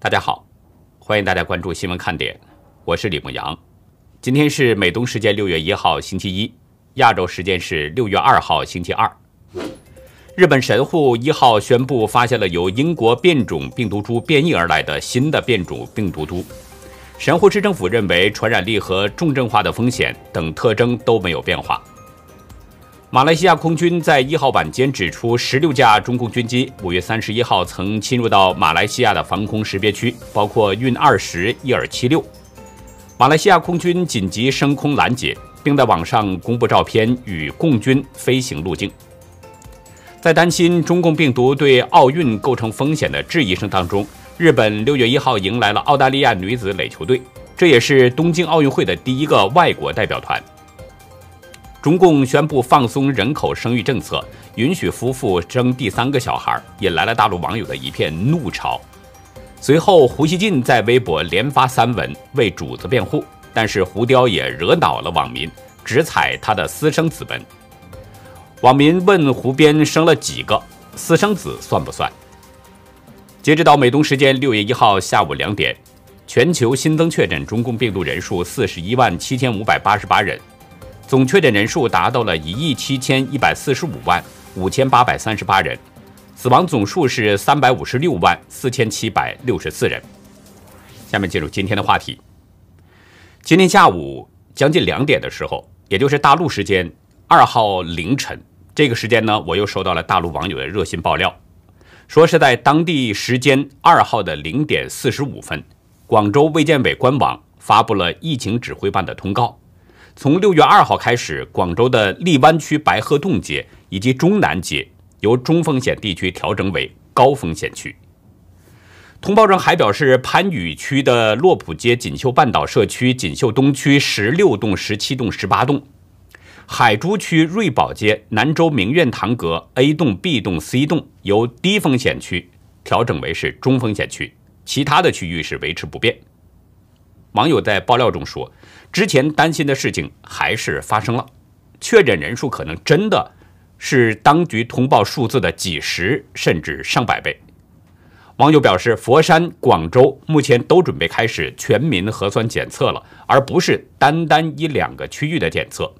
大家好，欢迎大家关注新闻看点，我是李牧阳。今天是美东时间六月一号星期一，亚洲时间是六月二号星期二。日本神户一号宣布发现了由英国变种病毒株变异而来的新的变种病毒株。神户市政府认为传染力和重症化的风险等特征都没有变化。马来西亚空军在一号晚间指出，十六架中共军机五月三十一号曾侵入到马来西亚的防空识别区，包括运二十、伊尔七六。马来西亚空军紧急升空拦截，并在网上公布照片与共军飞行路径。在担心中共病毒对奥运构成风险的质疑声当中，日本六月一号迎来了澳大利亚女子垒球队，这也是东京奥运会的第一个外国代表团。中共宣布放松人口生育政策，允许夫妇生第三个小孩，引来了大陆网友的一片怒潮。随后，胡锡进在微博连发三文为主子辩护，但是胡雕也惹恼了网民，直踩他的私生子文。网民问胡编生了几个私生子算不算？截止到美东时间六月一号下午两点，全球新增确诊中共病毒人数四十一万七千五百八十八人。总确诊人数达到了一亿七千一百四十五万五千八百三十八人，死亡总数是三百五十六万四千七百六十四人。下面进入今天的话题。今天下午将近两点的时候，也就是大陆时间二号凌晨这个时间呢，我又收到了大陆网友的热心爆料，说是在当地时间二号的零点四十五分，广州卫健委官网发布了疫情指挥办的通告。从六月二号开始，广州的荔湾区白鹤洞街以及中南街由中风险地区调整为高风险区。通报中还表示，番禺区的洛浦街锦绣半岛社区锦绣东区十六栋、十七栋、十八栋，海珠区瑞宝街南洲明苑堂阁 A 栋、B 栋、C 栋由低风险区调整为是中风险区，其他的区域是维持不变。网友在爆料中说。之前担心的事情还是发生了，确诊人数可能真的是当局通报数字的几十甚至上百倍。网友表示，佛山、广州目前都准备开始全民核酸检测了，而不是单单一两个区域的检测。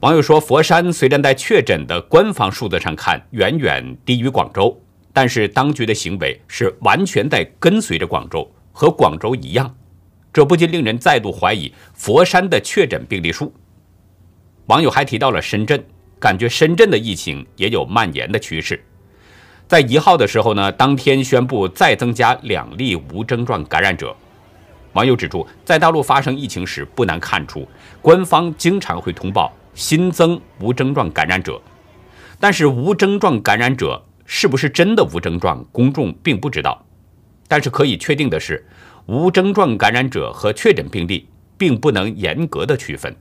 网友说，佛山虽然在确诊的官方数字上看远远低于广州，但是当局的行为是完全在跟随着广州，和广州一样。这不禁令人再度怀疑佛山的确诊病例数。网友还提到了深圳，感觉深圳的疫情也有蔓延的趋势。在一号的时候呢，当天宣布再增加两例无症状感染者。网友指出，在大陆发生疫情时，不难看出官方经常会通报新增无症状感染者，但是无症状感染者是不是真的无症状，公众并不知道。但是可以确定的是。无症状感染者和确诊病例并不能严格的区分，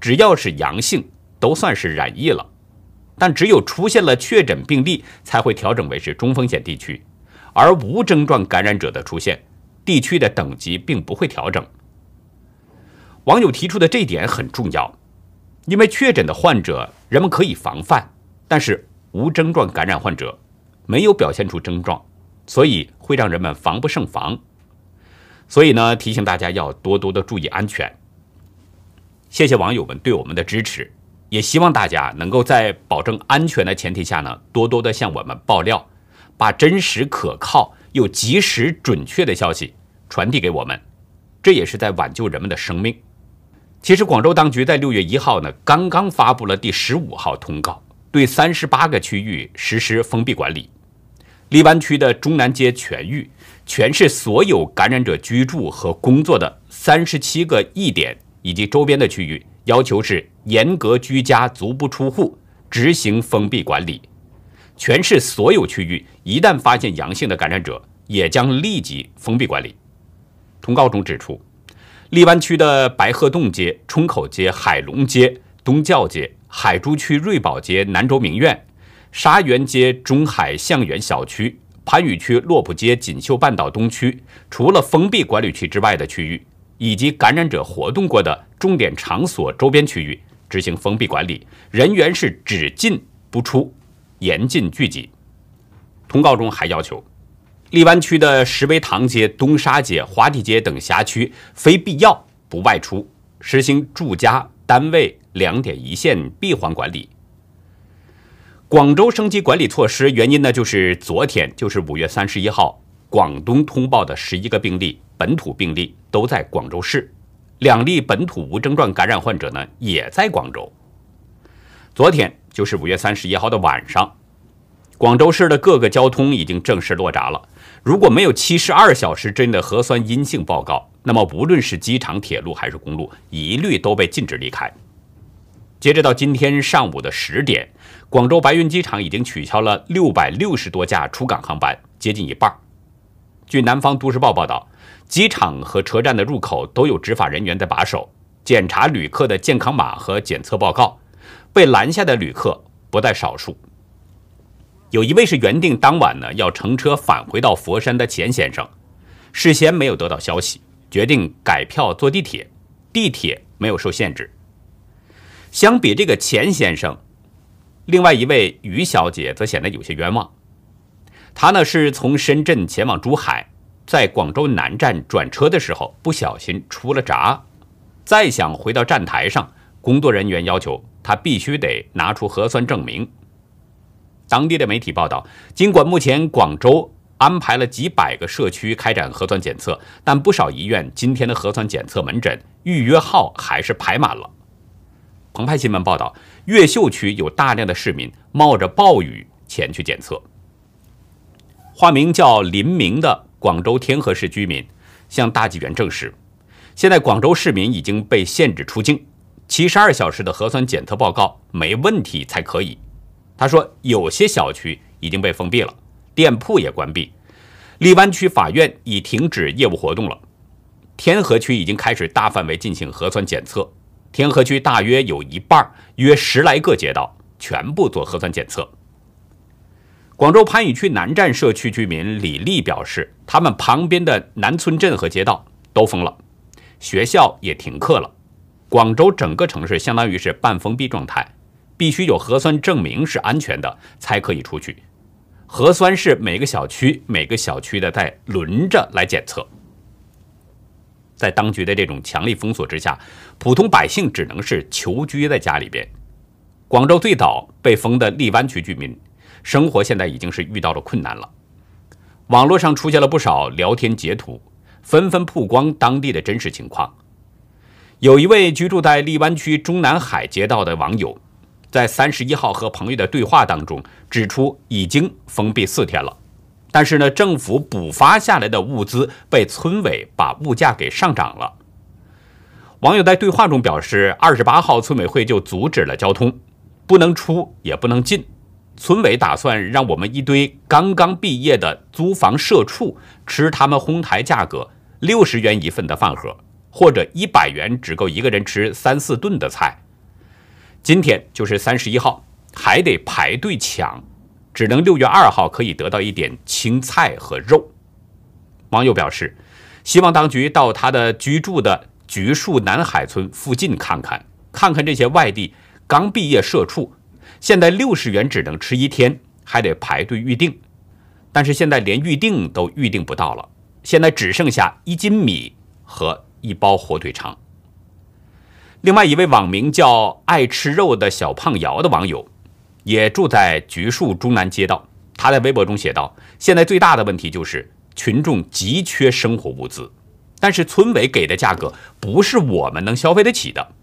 只要是阳性都算是染疫了，但只有出现了确诊病例才会调整为是中风险地区，而无症状感染者的出现，地区的等级并不会调整。网友提出的这一点很重要，因为确诊的患者人们可以防范，但是无症状感染患者没有表现出症状，所以会让人们防不胜防。所以呢，提醒大家要多多的注意安全。谢谢网友们对我们的支持，也希望大家能够在保证安全的前提下呢，多多的向我们爆料，把真实可靠又及时准确的消息传递给我们，这也是在挽救人们的生命。其实，广州当局在六月一号呢，刚刚发布了第十五号通告，对三十八个区域实施封闭管理。荔湾区的中南街全域。全市所有感染者居住和工作的三十七个疫点以及周边的区域，要求是严格居家、足不出户，执行封闭管理。全市所有区域一旦发现阳性的感染者，也将立即封闭管理。通告中指出，荔湾区的白鹤洞街、冲口街、海龙街、东教街、海珠区瑞宝街、南洲名苑、沙园街、中海象园小区。番禺区洛浦街锦绣半岛东区，除了封闭管理区之外的区域，以及感染者活动过的重点场所周边区域，执行封闭管理，人员是只进不出，严禁聚集。通告中还要求，荔湾区的石围塘街、东沙街、华地街等辖区非必要不外出，实行住家单位两点一线闭环管理。广州升级管理措施原因呢，就是昨天就是五月三十一号，广东通报的十一个病例本土病例都在广州市，两例本土无症状感染患者呢也在广州。昨天就是五月三十一号的晚上，广州市的各个交通已经正式落闸了。如果没有七十二小时之内的核酸阴性报告，那么无论是机场、铁路还是公路，一律都被禁止离开。截止到今天上午的十点，广州白云机场已经取消了六百六十多架出港航班，接近一半。据南方都市报报道，机场和车站的入口都有执法人员在把守，检查旅客的健康码和检测报告。被拦下的旅客不在少数。有一位是原定当晚呢要乘车返回到佛山的钱先生，事先没有得到消息，决定改票坐地铁，地铁没有受限制。相比这个钱先生，另外一位于小姐则显得有些冤枉。她呢是从深圳前往珠海，在广州南站转车的时候不小心出了闸，再想回到站台上，工作人员要求她必须得拿出核酸证明。当地的媒体报道，尽管目前广州安排了几百个社区开展核酸检测，但不少医院今天的核酸检测门诊预约号还是排满了。澎湃新闻报道，越秀区有大量的市民冒着暴雨前去检测。化名叫林明的广州天河市居民向大纪元证实，现在广州市民已经被限制出境，七十二小时的核酸检测报告没问题才可以。他说，有些小区已经被封闭了，店铺也关闭。荔湾区法院已停止业务活动了。天河区已经开始大范围进行核酸检测。天河区大约有一半，约十来个街道全部做核酸检测。广州番禺区南站社区居民李丽表示，他们旁边的南村镇和街道都封了，学校也停课了。广州整个城市相当于是半封闭状态。必须有核酸证明是安全的才可以出去。核酸是每个小区每个小区的在轮着来检测。在当局的这种强力封锁之下，普通百姓只能是求居在家里边。广州最早被封的荔湾区居民，生活现在已经是遇到了困难了。网络上出现了不少聊天截图，纷纷曝光当地的真实情况。有一位居住在荔湾区中南海街道的网友。在三十一号和朋友的对话当中，指出已经封闭四天了，但是呢，政府补发下来的物资被村委把物价给上涨了。网友在对话中表示，二十八号村委会就阻止了交通，不能出也不能进。村委打算让我们一堆刚刚毕业的租房社畜吃他们哄抬价格六十元一份的饭盒，或者一百元只够一个人吃三四顿的菜。今天就是三十一号，还得排队抢，只能六月二号可以得到一点青菜和肉。网友表示，希望当局到他的居住的橘树南海村附近看看，看看这些外地刚毕业社畜，现在六十元只能吃一天，还得排队预定，但是现在连预定都预定不到了，现在只剩下一斤米和一包火腿肠。另外一位网名叫“爱吃肉”的小胖瑶的网友，也住在橘树中南街道。他在微博中写道：“现在最大的问题就是群众急缺生活物资，但是村委给的价格不是我们能消费得起的。”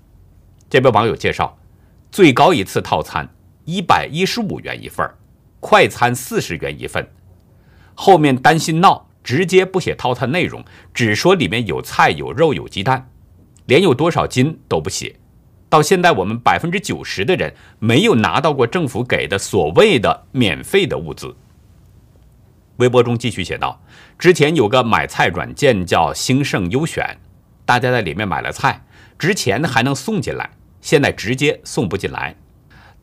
这位网友介绍，最高一次套餐一百一十五元一份，快餐四十元一份。后面担心闹，直接不写套餐内容，只说里面有菜、有肉、有鸡蛋。连有多少斤都不写，到现在我们百分之九十的人没有拿到过政府给的所谓的免费的物资。微博中继续写道：“之前有个买菜软件叫兴盛优选，大家在里面买了菜，之前还能送进来，现在直接送不进来。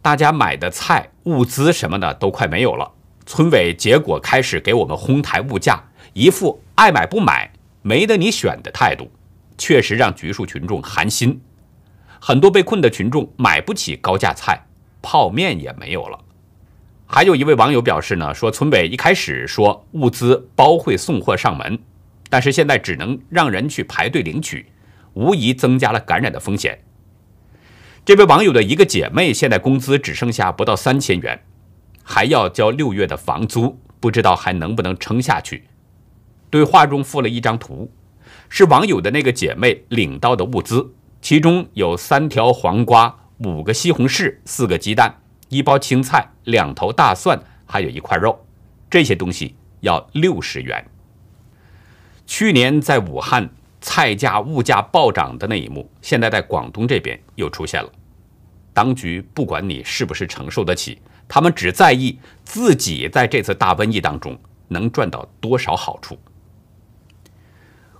大家买的菜物资什么的都快没有了。村委结果开始给我们哄抬物价，一副爱买不买，没得你选的态度。”确实让橘树群众寒心，很多被困的群众买不起高价菜，泡面也没有了。还有一位网友表示呢，说村委一开始说物资包会送货上门，但是现在只能让人去排队领取，无疑增加了感染的风险。这位网友的一个姐妹现在工资只剩下不到三千元，还要交六月的房租，不知道还能不能撑下去。对话中附了一张图，是网友的那个姐妹领到的物资，其中有三条黄瓜、五个西红柿、四个鸡蛋。一包青菜，两头大蒜，还有一块肉，这些东西要六十元。去年在武汉菜价、物价暴涨的那一幕，现在在广东这边又出现了。当局不管你是不是承受得起，他们只在意自己在这次大瘟疫当中能赚到多少好处。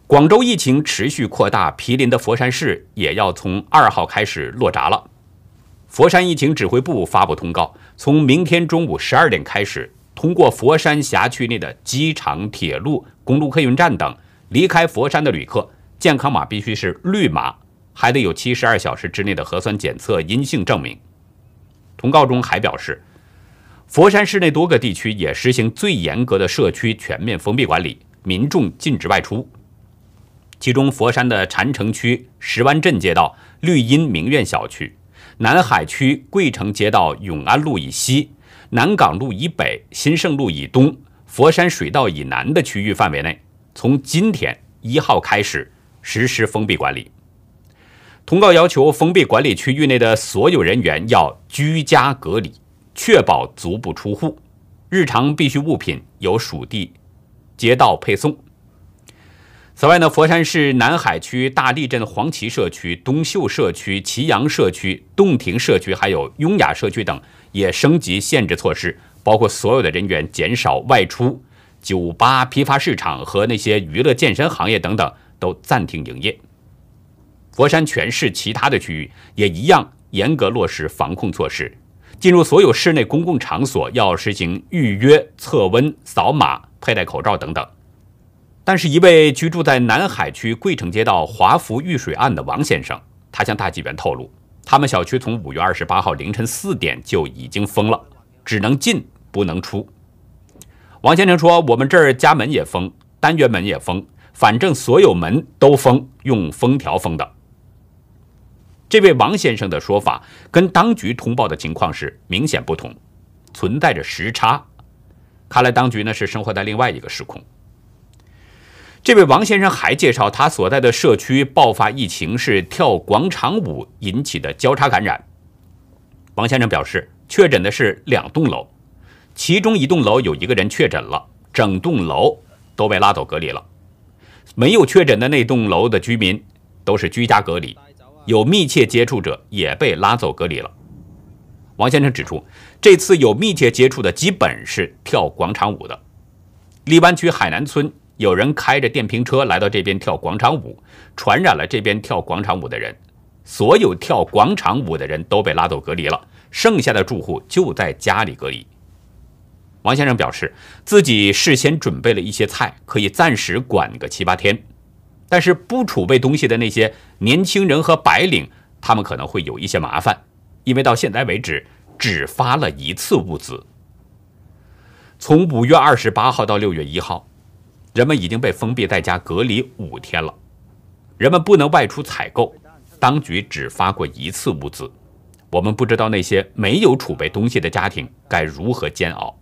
广州疫情持续扩大，毗邻的佛山市也要从二号开始落闸了。佛山疫情指挥部发布通告，从明天中午十二点开始，通过佛山辖区内的机场、铁路、公路客运站等离开佛山的旅客，健康码必须是绿码，还得有七十二小时之内的核酸检测阴性证明。通告中还表示，佛山市内多个地区也实行最严格的社区全面封闭管理，民众禁止外出。其中，佛山的禅城区石湾镇街道绿荫名苑小区。南海区桂城街道永安路以西、南港路以北、新盛路以东、佛山水道以南的区域范围内，从今天一号开始实施封闭管理。通告要求，封闭管理区域内的所有人员要居家隔离，确保足不出户。日常必需物品由属地街道配送。此外呢，佛山市南海区大沥镇黄旗社区、东秀社区、祁阳社区、洞庭社区，还有雍雅社区等，也升级限制措施，包括所有的人员减少外出，酒吧、批发市场和那些娱乐健身行业等等都暂停营业。佛山全市其他的区域也一样严格落实防控措施，进入所有室内公共场所要实行预约、测温、扫码、佩戴口罩等等。但是，一位居住在南海区桂城街道华福御水岸的王先生，他向大纪元透露，他们小区从五月二十八号凌晨四点就已经封了，只能进不能出。王先生说：“我们这儿家门也封，单元门也封，反正所有门都封，用封条封的。”这位王先生的说法跟当局通报的情况是明显不同，存在着时差。看来当局呢是生活在另外一个时空。这位王先生还介绍，他所在的社区爆发疫情是跳广场舞引起的交叉感染。王先生表示，确诊的是两栋楼，其中一栋楼有一个人确诊了，整栋楼都被拉走隔离了。没有确诊的那栋楼的居民都是居家隔离，有密切接触者也被拉走隔离了。王先生指出，这次有密切接触的基本是跳广场舞的。荔湾区海南村。有人开着电瓶车来到这边跳广场舞，传染了这边跳广场舞的人。所有跳广场舞的人都被拉走隔离了，剩下的住户就在家里隔离。王先生表示，自己事先准备了一些菜，可以暂时管个七八天。但是不储备东西的那些年轻人和白领，他们可能会有一些麻烦，因为到现在为止只发了一次物资。从五月二十八号到六月一号。人们已经被封闭在家隔离五天了，人们不能外出采购，当局只发过一次物资，我们不知道那些没有储备东西的家庭该如何煎熬。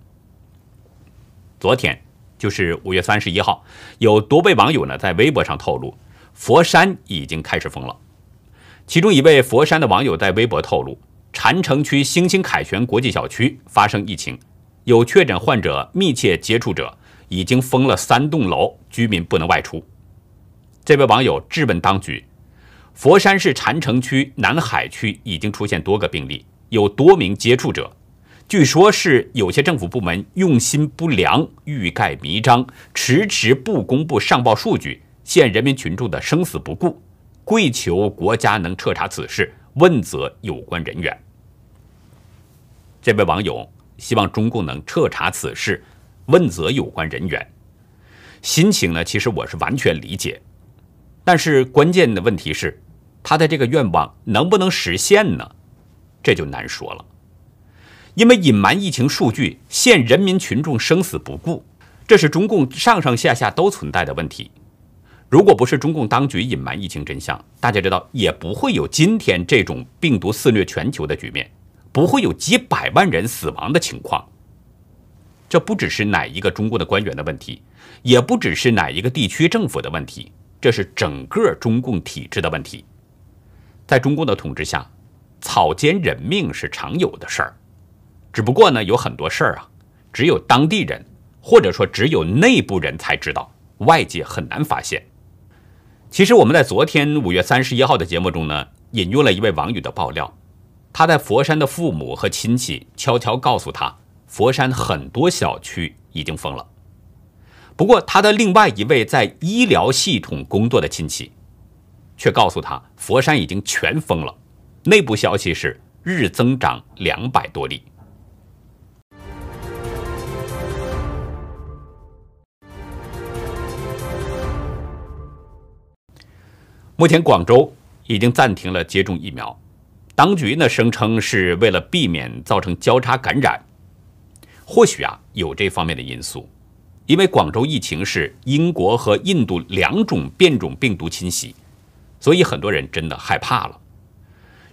昨天就是五月三十一号，有多位网友呢在微博上透露，佛山已经开始封了。其中一位佛山的网友在微博透露，禅城区星星凯旋国际小区发生疫情，有确诊患者密切接触者。已经封了三栋楼，居民不能外出。这位网友质问当局：佛山市禅城区南海区已经出现多个病例，有多名接触者，据说是有些政府部门用心不良、欲盖弥彰，迟迟不公布上报数据，陷人民群众的生死不顾，跪求国家能彻查此事，问责有关人员。这位网友希望中共能彻查此事。问责有关人员，心情呢？其实我是完全理解，但是关键的问题是，他的这个愿望能不能实现呢？这就难说了。因为隐瞒疫情数据，陷人民群众生死不顾，这是中共上上下下都存在的问题。如果不是中共当局隐瞒疫情真相，大家知道也不会有今天这种病毒肆虐全球的局面，不会有几百万人死亡的情况。这不只是哪一个中共的官员的问题，也不只是哪一个地区政府的问题，这是整个中共体制的问题。在中共的统治下，草菅人命是常有的事儿。只不过呢，有很多事儿啊，只有当地人或者说只有内部人才知道，外界很难发现。其实我们在昨天五月三十一号的节目中呢，引用了一位网友的爆料，他在佛山的父母和亲戚悄悄告诉他，佛山很多小区已经封了。不过他的另外一位在医疗系统工作的亲戚，却告诉他，佛山已经全封了，内部消息是日增长两百多例。目前广州已经暂停了接种疫苗，当局呢声称是为了避免造成交叉感染。或许啊有这方面的因素，因为广州疫情是英国和印度两种变种病毒侵袭，所以很多人真的害怕了。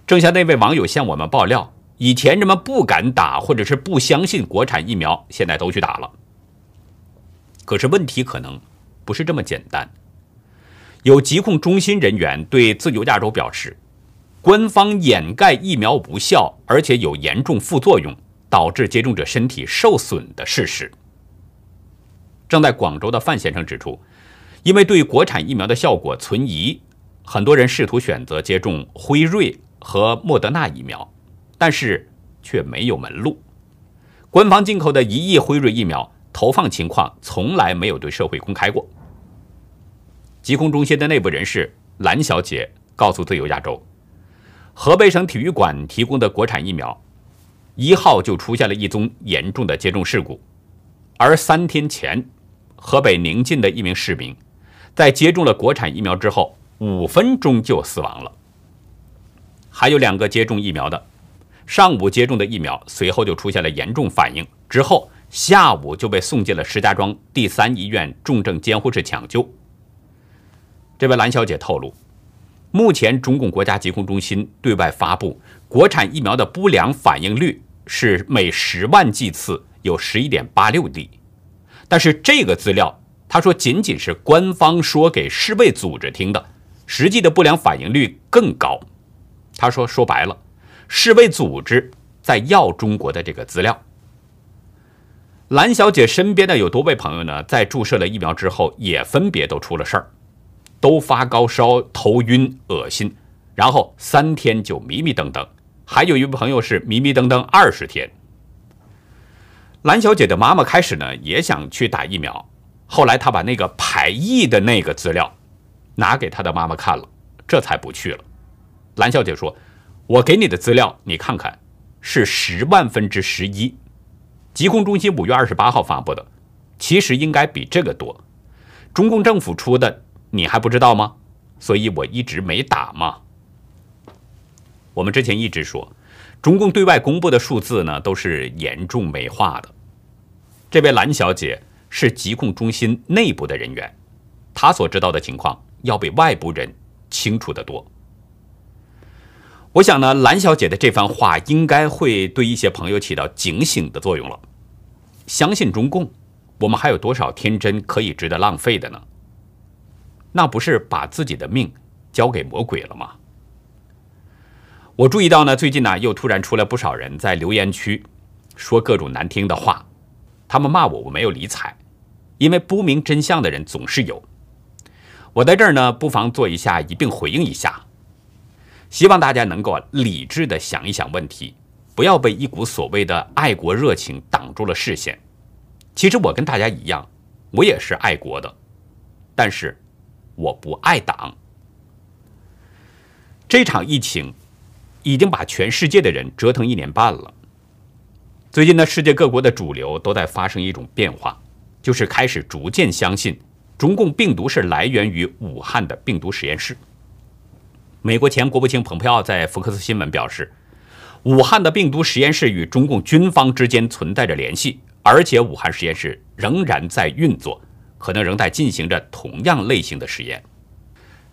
正像那位网友向我们爆料，以前人们不敢打或者是不相信国产疫苗，现在都去打了。可是问题可能不是这么简单。有疾控中心人员对自由亚洲表示，官方掩盖疫苗无效，而且有严重副作用，导致接种者身体受损的事实。正在广州的范先生指出，因为对国产疫苗的效果存疑，很多人试图选择接种辉瑞和莫德纳疫苗，但是却没有门路。官方进口的一亿辉瑞疫苗投放情况从来没有对社会公开过。疾控中心的内部人士蓝小姐告诉自由亚洲，河北省体育馆提供的国产疫苗，一号就出现了一宗严重的接种事故，而三天前，河北宁晋的一名市民，在接种了国产疫苗之后，五分钟就死亡了。还有两个接种疫苗的，上午接种的疫苗随后就出现了严重反应，之后下午就被送进了石家庄第三医院重症监护室抢救。这位蓝小姐透露，目前中共国家疾控中心对外发布国产疫苗的不良反应率是每十万剂次有十一点八六例，但是这个资料，他说仅仅是官方说给世卫组织听的，实际的不良反应率更高。他说说白了，世卫组织在要中国的这个资料。蓝小姐身边的有多位朋友呢，在注射了疫苗之后，也分别都出了事儿。都发高烧、头晕、恶心，然后三天就迷迷瞪瞪，还有一位朋友是迷迷瞪瞪二十天。蓝小姐的妈妈开始呢也想去打疫苗，后来她把那个排异的那个资料拿给她的妈妈看了，这才不去了。蓝小姐说：“我给你的资料你看看，是十万分之十一，疾控中心五月二十八号发布的，其实应该比这个多。中共政府出的。”你还不知道吗？所以我一直没打嘛。我们之前一直说，中共对外公布的数字呢，都是严重美化的。这位蓝小姐是疾控中心内部的人员，她所知道的情况要比外部人清楚得多。我想呢，蓝小姐的这番话应该会对一些朋友起到警醒的作用了。相信中共，我们还有多少天真可以值得浪费的呢？那不是把自己的命交给魔鬼了吗？我注意到呢，最近呢又突然出来不少人在留言区说各种难听的话，他们骂我，我没有理睬，因为不明真相的人总是有。我在这儿呢，不妨做一下一并回应一下，希望大家能够理智的想一想问题，不要被一股所谓的爱国热情挡住了视线。其实我跟大家一样，我也是爱国的，但是。我不爱党。这场疫情已经把全世界的人折腾一年半了。最近呢，世界各国的主流都在发生一种变化，就是开始逐渐相信中共病毒是来源于武汉的病毒实验室。美国前国务卿蓬佩奥在福克斯新闻表示，武汉的病毒实验室与中共军方之间存在着联系，而且武汉实验室仍然在运作，可能仍在进行着同样类型的实验。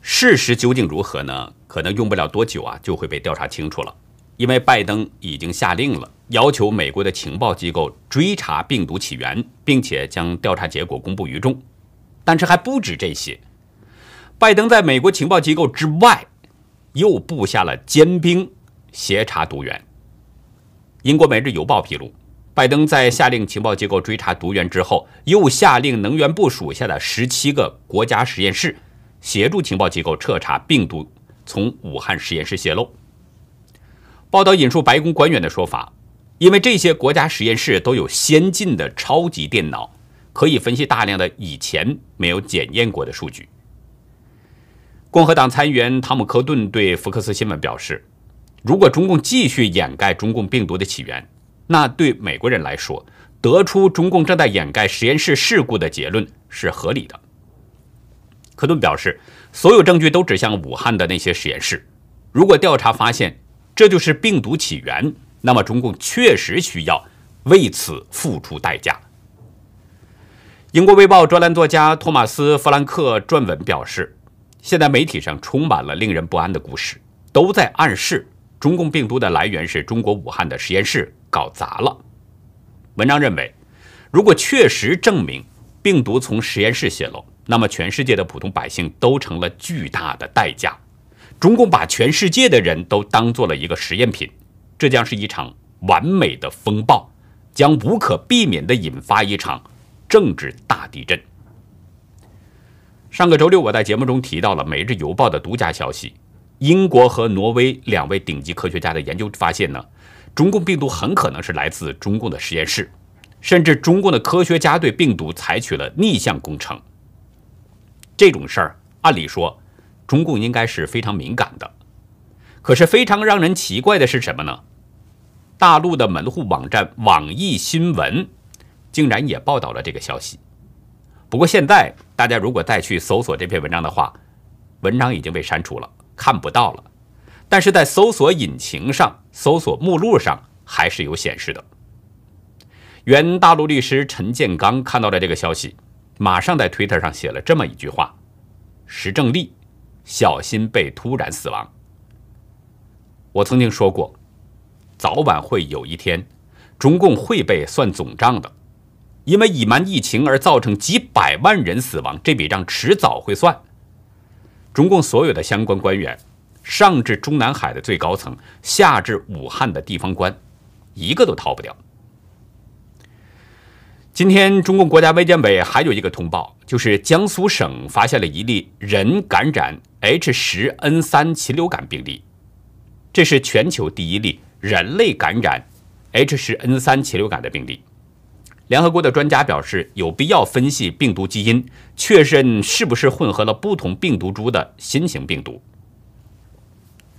事实究竟如何呢？可能用不了多久啊，就会被调查清楚了。因为拜登已经下令了，要求美国的情报机构追查病毒起源，并且将调查结果公布于众。但是还不止这些，拜登在美国情报机构之外，又布下了尖兵，协查毒源。英国《每日邮报》披露，拜登在下令情报机构追查毒源之后，又下令能源部属下的十七个国家实验室协助情报机构彻查病毒从武汉实验室泄露。报道引述白宫官员的说法，因为这些国家实验室都有先进的超级电脑，可以分析大量的以前没有检验过的数据。共和党参议员汤姆·科顿对福克斯新闻表示：“如果中共继续掩盖中共病毒的起源，那对美国人来说，得出中共正在掩盖实验室事故的结论是合理的。”科顿表示：“所有证据都指向武汉的那些实验室，如果调查发现，”这就是病毒起源，那么中共确实需要为此付出代价。英国《卫报》专栏作家托马斯·弗兰克撰文表示，现在媒体上充满了令人不安的故事，都在暗示中共病毒的来源是中国武汉的实验室搞砸了。文章认为，如果确实证明病毒从实验室泄露，那么全世界的普通百姓都成了巨大的代价。中共把全世界的人都当做了一个实验品，这将是一场完美的风暴，将无可避免地引发一场政治大地震。上个周六，我在节目中提到了《每日邮报》的独家消息：英国和挪威两位顶级科学家的研究发现呢，中共病毒很可能是来自中共的实验室，甚至中共的科学家对病毒采取了逆向工程。这种事儿，按理说。中共应该是非常敏感的，可是非常让人奇怪的是什么呢？大陆的门户网站网易新闻竟然也报道了这个消息。不过现在大家如果再去搜索这篇文章的话，文章已经被删除了，看不到了。但是在搜索引擎上、搜索目录上还是有显示的。原大陆律师陈建刚看到了这个消息，马上在推特上写了这么一句话：“石正丽。”小心被突然死亡。我曾经说过，早晚会有一天，中共会被算总账的，因为隐瞒疫情而造成几百万人死亡，这笔账迟早会算。中共所有的相关官员，上至中南海的最高层，下至武汉的地方官，一个都逃不掉。今天，中共国家卫健委还有一个通报，就是江苏省发现了一例人感染 H10N3 禽流感病例，这是全球第一例人类感染 H10N3 禽流感的病例。联合国的专家表示，有必要分析病毒基因，确认是不是混合了不同病毒株的新型病毒。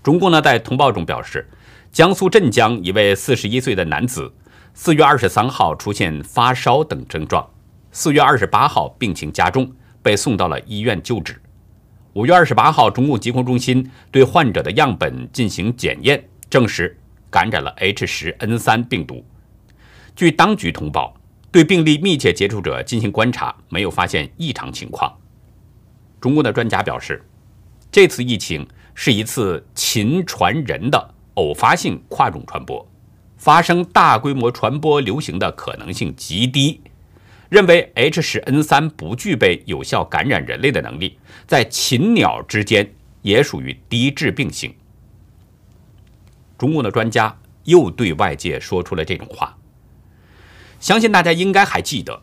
中共呢，在通报中表示，江苏镇江一位四十一岁的男子。四月二十三号出现发烧等症状，四月二十八号病情加重，被送到了医院救治。五月二十八号，中共疾控中心对患者的样本进行检验，证实感染了 H 十 N 三病毒。据当局通报，对病例密切接触者进行观察，没有发现异常情况。中共的专家表示，这次疫情是一次禽传人的偶发性跨种传播。发生大规模传播流行的可能性极低，认为 H 十 N 三不具备有效感染人类的能力，在禽鸟之间也属于低致病性。中共的专家又对外界说出了这种话，相信大家应该还记得，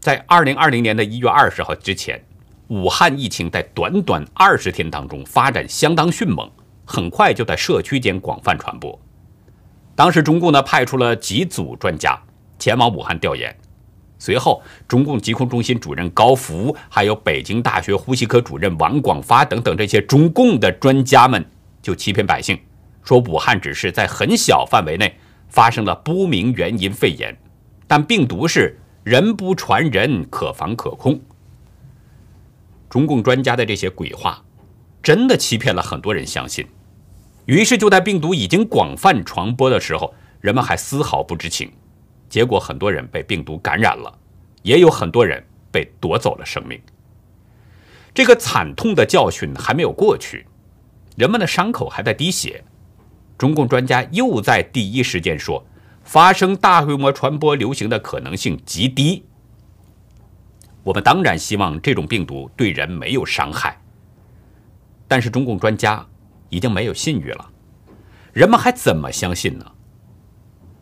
在二零二零年的一月二十号之前，武汉疫情在短短二十天当中发展相当迅猛，很快就在社区间广泛传播。当时中共呢派出了几组专家前往武汉调研，随后中共疾控中心主任高福，还有北京大学呼吸科主任王广发等等这些中共的专家们就欺骗百姓，说武汉只是在很小范围内发生了不明原因肺炎，但病毒是人不传人，可防可控。中共专家的这些鬼话，真的欺骗了很多人相信。于是就在病毒已经广泛传播的时候，人们还丝毫不知情，结果很多人被病毒感染了，也有很多人被夺走了生命。这个惨痛的教训还没有过去，人们的伤口还在滴血。中共专家又在第一时间说，发生大规模传播流行的可能性极低。我们当然希望这种病毒对人没有伤害，但是中共专家已经没有信誉了，人们还怎么相信呢？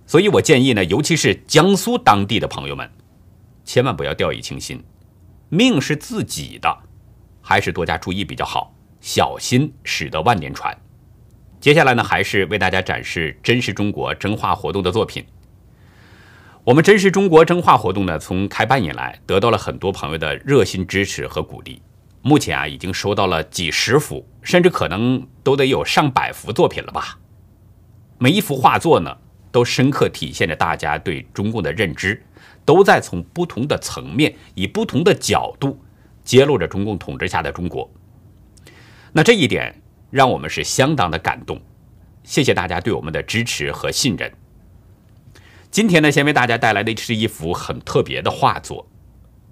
所以我建议呢，尤其是江苏当地的朋友们，千万不要掉以轻心，命是自己的，还是多加注意比较好，小心驶得万年船。接下来呢，还是为大家展示真实中国真话活动的作品。我们真实中国真话活动呢，从开办以来，得到了很多朋友的热心支持和鼓励。目前啊，已经收到了几十幅，甚至可能都得有上百幅作品了吧。每一幅画作呢，都深刻体现着大家对中共的认知，都在从不同的层面，以不同的角度，揭露着中共统治下的中国。那这一点让我们是相当的感动。谢谢大家对我们的支持和信任。今天呢，先为大家带来的是一幅很特别的画作。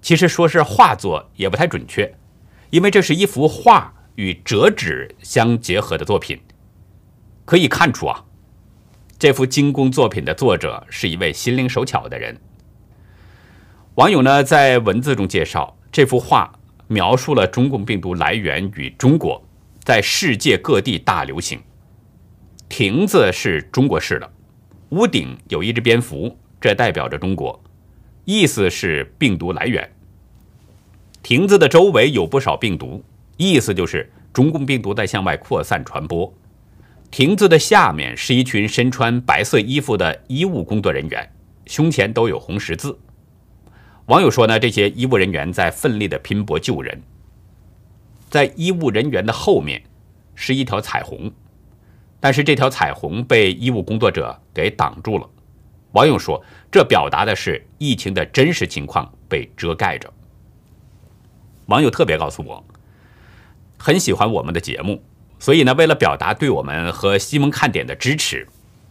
其实说是画作也不太准确，因为这是一幅画与折纸相结合的作品。可以看出啊，这幅精工作品的作者是一位心灵手巧的人。网友呢在文字中介绍，这幅画描述了中共病毒来源于中国，在世界各地大流行。亭子是中国式的。屋顶有一只蝙蝠，这代表着中国，意思是病毒来源。亭子的周围有不少病毒，意思就是中共病毒在向外扩散传播。亭子的下面是一群身穿白色衣服的医务工作人员，胸前都有红十字。网友说呢，这些医务人员在奋力的拼搏救人。在医务人员的后面是一条彩虹。但是这条彩虹被医务工作者给挡住了。网友说，这表达的是疫情的真实情况被遮盖着。网友特别告诉我，很喜欢我们的节目，所以呢，为了表达对我们和西蒙看点的支持，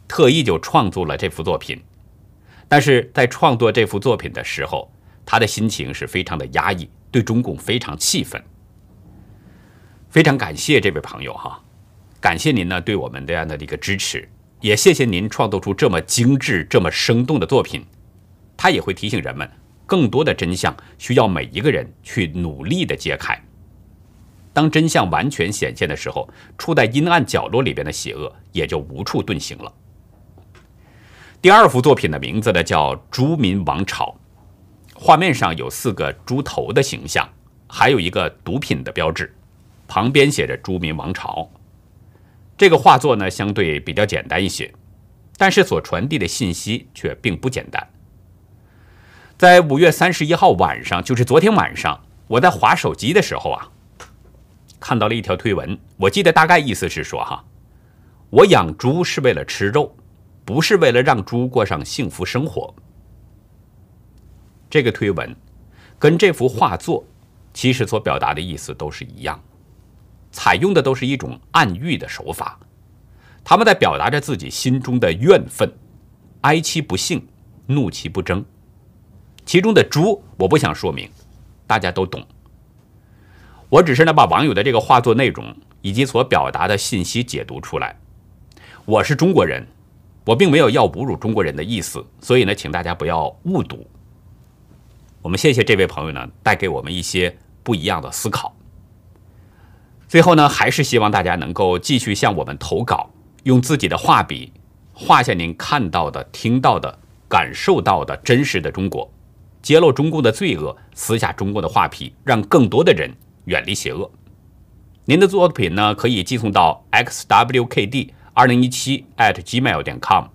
特意就创作了这幅作品。但是在创作这幅作品的时候，他的心情是非常的压抑，对中共非常气愤。非常感谢这位朋友哈。感谢您呢对我们这样的一个支持，也谢谢您创作出这么精致、这么生动的作品。他也会提醒人们，更多的真相需要每一个人去努力的揭开。当真相完全显现的时候，处在阴暗角落里边的邪恶也就无处遁形了。第二幅作品的名字呢叫《猪民王朝》，画面上有四个猪头的形象，还有一个毒品的标志，旁边写着“猪民王朝”。这个画作呢，相对比较简单一些，但是所传递的信息却并不简单。在五月三十一号晚上，就是昨天晚上，我在划手机的时候啊，看到了一条推文。我记得大概意思是说，哈，我养猪是为了吃肉，不是为了让猪过上幸福生活。这个推文跟这幅画作其实所表达的意思都是一样。采用的都是一种暗喻的手法，他们在表达着自己心中的怨愤，哀其不幸，怒其不争。其中的“猪”，我不想说明，大家都懂。我只是呢把网友的这个画作内容以及所表达的信息解读出来。我是中国人，我并没有要侮辱中国人的意思，所以呢，请大家不要误读。我们谢谢这位朋友呢，带给我们一些不一样的思考。最后呢，还是希望大家能够继续向我们投稿，用自己的画笔画下您看到的、听到的、感受到的真实的中国，揭露中共的罪恶，撕下中共的画皮，让更多的人远离邪恶。您的作品呢，可以寄送到 xwkd 二零一七 at gmail.com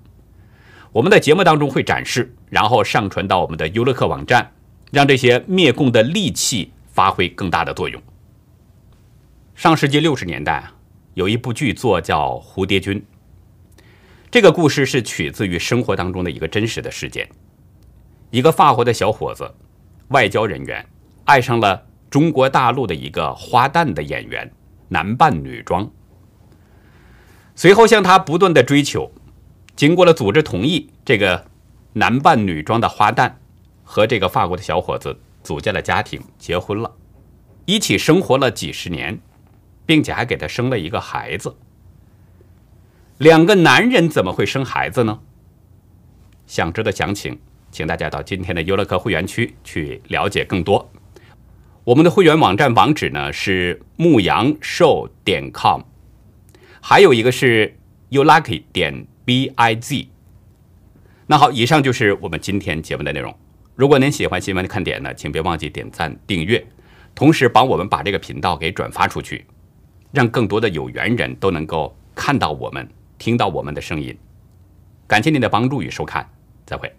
我们在节目当中会展示，然后上传到我们的优乐客网站，让这些灭共的利器发挥更大的作用。上世纪六十年代，有一部剧作叫《蝴蝶君》。这个故事是取自于生活当中的一个真实的事件：一个法国的小伙子，外交人员，爱上了中国大陆的一个花旦的演员，男扮女装。随后向他不断的追求，经过了组织同意，这个男扮女装的花旦和这个法国的小伙子组建了家庭，结婚了，一起生活了几十年，并且还给他生了一个孩子。两个男人怎么会生孩子呢？想知道详情，请大家到今天的优乐客会员区去了解更多。我们的会员网站网址呢是牧羊兽点 com。还有一个是 you lucky 点 b i z。那好，以上就是我们今天节目的内容。如果您喜欢新闻的看点呢，请别忘记点赞、订阅，同时帮我们把这个频道给转发出去，让更多的有缘人都能够看到我们、听到我们的声音。感谢您的帮助与收看，再会。